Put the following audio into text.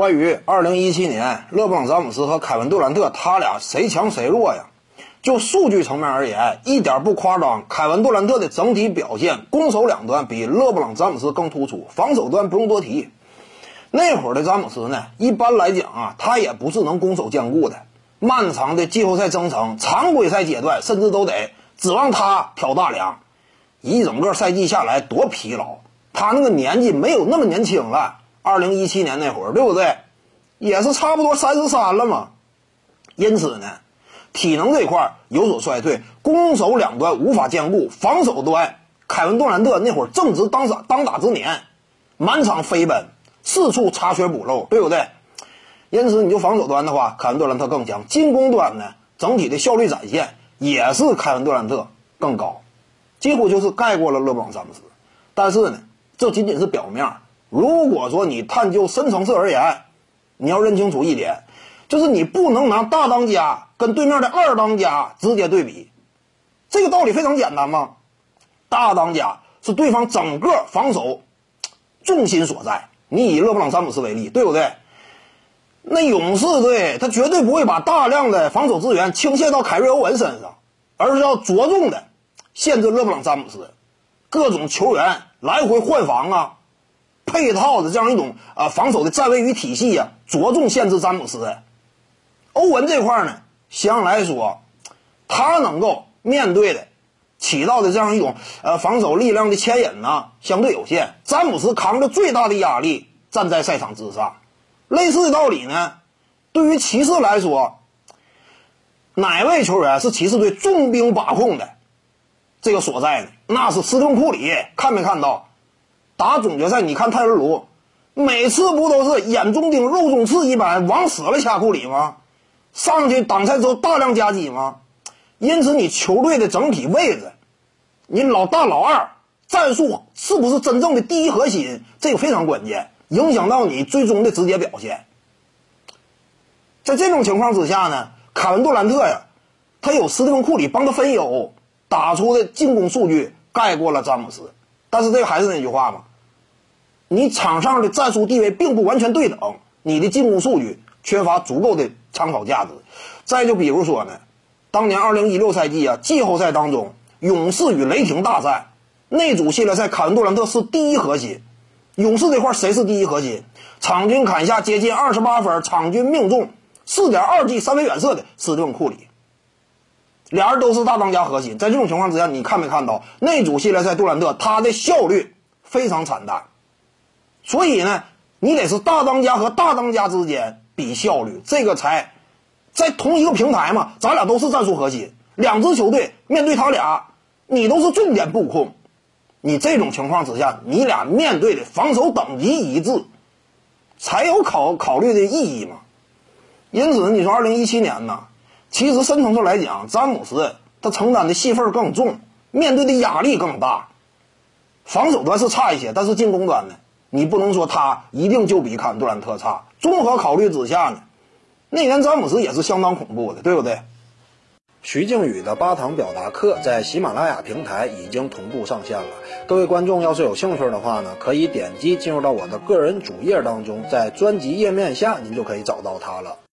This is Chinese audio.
关于2017年勒布朗詹姆斯和凯文杜兰特，他俩谁强谁弱呀？就数据层面而言，一点不夸张，凯文杜兰特的整体表现，攻守两端比勒布朗詹姆斯更突出，防守端不用多提。那会儿的詹姆斯呢，一般来讲啊，他也不是能攻守兼顾的。漫长的季后赛征程、常规赛阶段，甚至都得指望他挑大梁。一整个赛季下来多疲劳，他那个年纪没有那么年轻了。二零一七年那会儿，对不对？也是差不多三十三了嘛。因此呢，体能这块有所衰退，攻守两端无法兼顾，防守端，凯文杜兰特那会儿正值当打当打之年，满场飞奔，四处查缺补漏，对不对？因此，你就防守端的话，凯文杜兰特更强；进攻端呢，整体的效率展现也是凯文杜兰特更高，几乎就是盖过了勒布朗詹姆斯。但是呢，这仅仅是表面。如果说你探究深层次而言，你要认清楚一点，就是你不能拿大当家跟对面的二当家直接对比。这个道理非常简单嘛，大当家是对方整个防守重心所在。你以勒布朗詹姆斯为例，对不对？那勇士队他绝对不会把大量的防守资源倾泻到凯瑞欧文身上，而是要着重的限制勒布朗詹姆斯，各种球员来回换防啊。配套的这样一种啊防守的站位与体系呀，着重限制詹姆斯。欧文这块呢，相对来说，他能够面对的、起到的这样一种呃防守力量的牵引呢，相对有限。詹姆斯扛着最大的压力站在赛场之上。类似的道理呢，对于骑士来说，哪位球员是骑士队重兵把控的这个所在呢？那是斯通库里，看没看到？打总决赛，你看泰伦卢，每次不都是眼中钉、肉中刺一般往死了掐库里吗？上去挡拆之后大量夹击吗？因此，你球队的整体位置，你老大老二战术是不是真正的第一核心？这个非常关键，影响到你最终的直接表现。在这种情况之下呢，凯文杜兰特呀，他有斯蒂芬库里帮他分忧，打出的进攻数据盖过了詹姆斯。但是这个还是那句话嘛。你场上的战术地位并不完全对等，你的进攻数据缺乏足够的参考价值。再就比如说呢，当年二零一六赛季啊，季后赛当中，勇士与雷霆大战，那组系列赛，凯文杜兰特是第一核心。勇士这块谁是第一核心？场均砍下接近二十八分，场均命中四点二记三分远射的斯顿库里，俩人都是大当家核心。在这种情况之下，你看没看到那组系列赛杜兰特他的效率非常惨淡。所以呢，你得是大当家和大当家之间比效率，这个才在同一个平台嘛。咱俩都是战术核心，两支球队面对他俩，你都是重点布控，你这种情况之下，你俩面对的防守等级一致，才有考考虑的意义嘛。因此，你说二零一七年呢，其实深层次来讲，詹姆斯他承担的戏份更重，面对的压力更大。防守端是差一些，但是进攻端呢？你不能说他一定就比坎杜兰特差。综合考虑之下呢，那年詹姆斯也是相当恐怖的，对不对？徐静宇的八堂表达课在喜马拉雅平台已经同步上线了。各位观众要是有兴趣的话呢，可以点击进入到我的个人主页当中，在专辑页面下您就可以找到它了。